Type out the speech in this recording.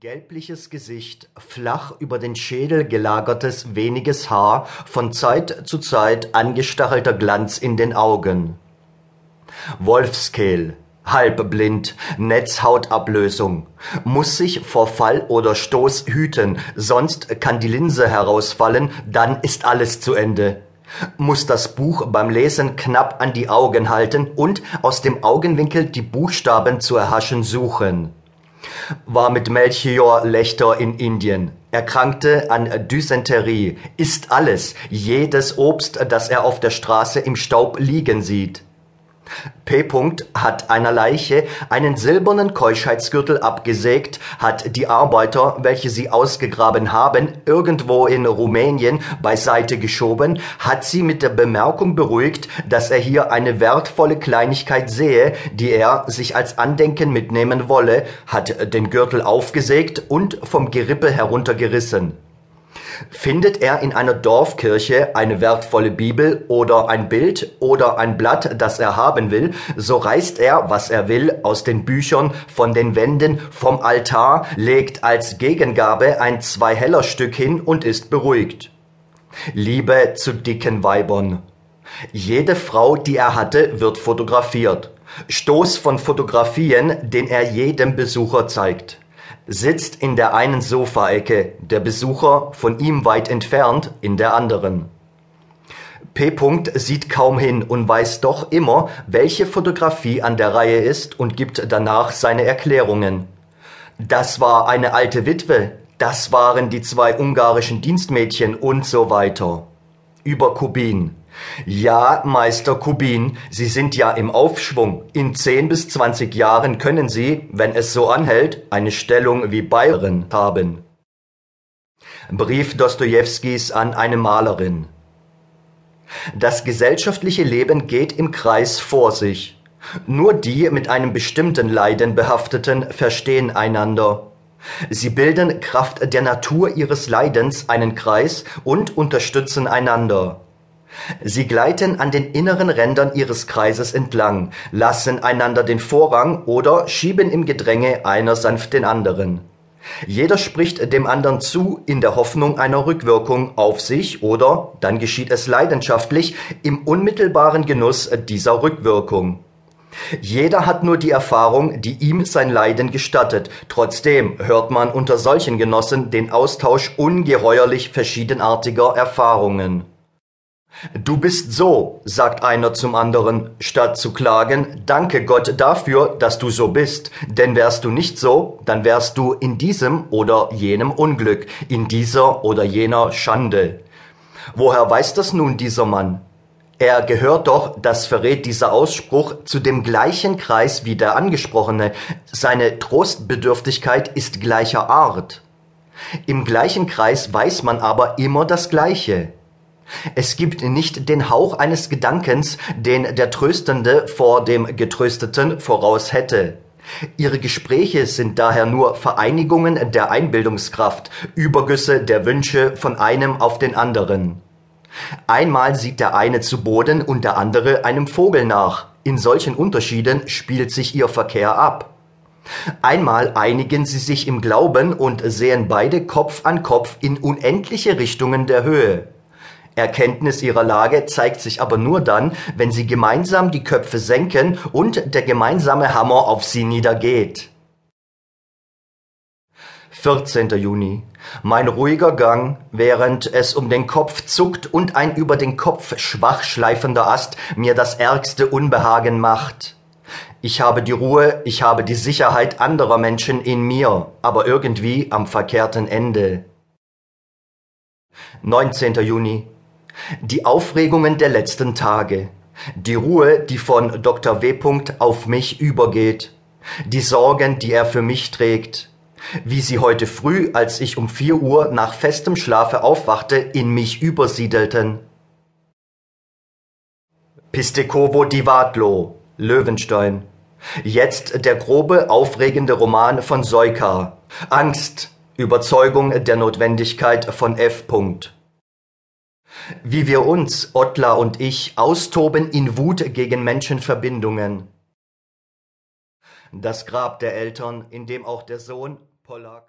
Gelbliches Gesicht, flach über den Schädel gelagertes weniges Haar, von Zeit zu Zeit angestachelter Glanz in den Augen. Wolfskehl, halbblind, Netzhautablösung, muss sich vor Fall oder Stoß hüten, sonst kann die Linse herausfallen, dann ist alles zu Ende. Muss das Buch beim Lesen knapp an die Augen halten und aus dem Augenwinkel die Buchstaben zu erhaschen suchen war mit Melchior Lechter in Indien, erkrankte an Dysenterie, isst alles, jedes Obst, das er auf der Straße im Staub liegen sieht. P. hat einer Leiche einen silbernen Keuschheitsgürtel abgesägt, hat die Arbeiter, welche sie ausgegraben haben, irgendwo in Rumänien beiseite geschoben, hat sie mit der Bemerkung beruhigt, dass er hier eine wertvolle Kleinigkeit sehe, die er sich als Andenken mitnehmen wolle, hat den Gürtel aufgesägt und vom Gerippe heruntergerissen. Findet er in einer Dorfkirche eine wertvolle Bibel oder ein Bild oder ein Blatt, das er haben will, so reißt er, was er will, aus den Büchern, von den Wänden, vom Altar, legt als Gegengabe ein zwei heller Stück hin und ist beruhigt. Liebe zu dicken Weibern. Jede Frau, die er hatte, wird fotografiert. Stoß von Fotografien, den er jedem Besucher zeigt sitzt in der einen Sofaecke, der Besucher von ihm weit entfernt in der anderen. P. sieht kaum hin und weiß doch immer, welche Fotografie an der Reihe ist und gibt danach seine Erklärungen. Das war eine alte Witwe, das waren die zwei ungarischen Dienstmädchen und so weiter. Über Kubin. Ja, Meister Kubin, Sie sind ja im Aufschwung. In zehn bis zwanzig Jahren können Sie, wenn es so anhält, eine Stellung wie Bayerin haben. Brief Dostojewskis an eine Malerin. Das gesellschaftliche Leben geht im Kreis vor sich. Nur die mit einem bestimmten Leiden behafteten verstehen einander. Sie bilden Kraft der Natur ihres Leidens einen Kreis und unterstützen einander. Sie gleiten an den inneren Rändern ihres Kreises entlang, lassen einander den Vorrang oder schieben im Gedränge einer sanft den anderen. Jeder spricht dem anderen zu in der Hoffnung einer Rückwirkung auf sich oder, dann geschieht es leidenschaftlich, im unmittelbaren Genuss dieser Rückwirkung. Jeder hat nur die Erfahrung, die ihm sein Leiden gestattet. Trotzdem hört man unter solchen Genossen den Austausch ungeheuerlich verschiedenartiger Erfahrungen. Du bist so, sagt einer zum anderen, statt zu klagen, danke Gott dafür, dass du so bist, denn wärst du nicht so, dann wärst du in diesem oder jenem Unglück, in dieser oder jener Schande. Woher weiß das nun dieser Mann? Er gehört doch, das verrät dieser Ausspruch, zu dem gleichen Kreis wie der angesprochene. Seine Trostbedürftigkeit ist gleicher Art. Im gleichen Kreis weiß man aber immer das Gleiche. Es gibt nicht den Hauch eines Gedankens, den der Tröstende vor dem Getrösteten voraus hätte. Ihre Gespräche sind daher nur Vereinigungen der Einbildungskraft, Übergüsse der Wünsche von einem auf den anderen. Einmal sieht der eine zu Boden und der andere einem Vogel nach. In solchen Unterschieden spielt sich ihr Verkehr ab. Einmal einigen sie sich im Glauben und sehen beide Kopf an Kopf in unendliche Richtungen der Höhe. Erkenntnis ihrer Lage zeigt sich aber nur dann, wenn sie gemeinsam die Köpfe senken und der gemeinsame Hammer auf sie niedergeht. 14. Juni. Mein ruhiger Gang, während es um den Kopf zuckt und ein über den Kopf schwach schleifender Ast mir das ärgste Unbehagen macht. Ich habe die Ruhe, ich habe die Sicherheit anderer Menschen in mir, aber irgendwie am verkehrten Ende. 19. Juni. Die Aufregungen der letzten Tage. Die Ruhe, die von Dr. W. auf mich übergeht. Die Sorgen, die er für mich trägt. Wie sie heute früh, als ich um vier Uhr nach festem Schlafe aufwachte, in mich übersiedelten. Pistekovo Divadlo, Löwenstein. Jetzt der grobe, aufregende Roman von Soika. Angst, Überzeugung der Notwendigkeit von F. Wie wir uns, Ottler und ich, austoben in Wut gegen Menschenverbindungen. Das Grab der Eltern, in dem auch der Sohn Pollack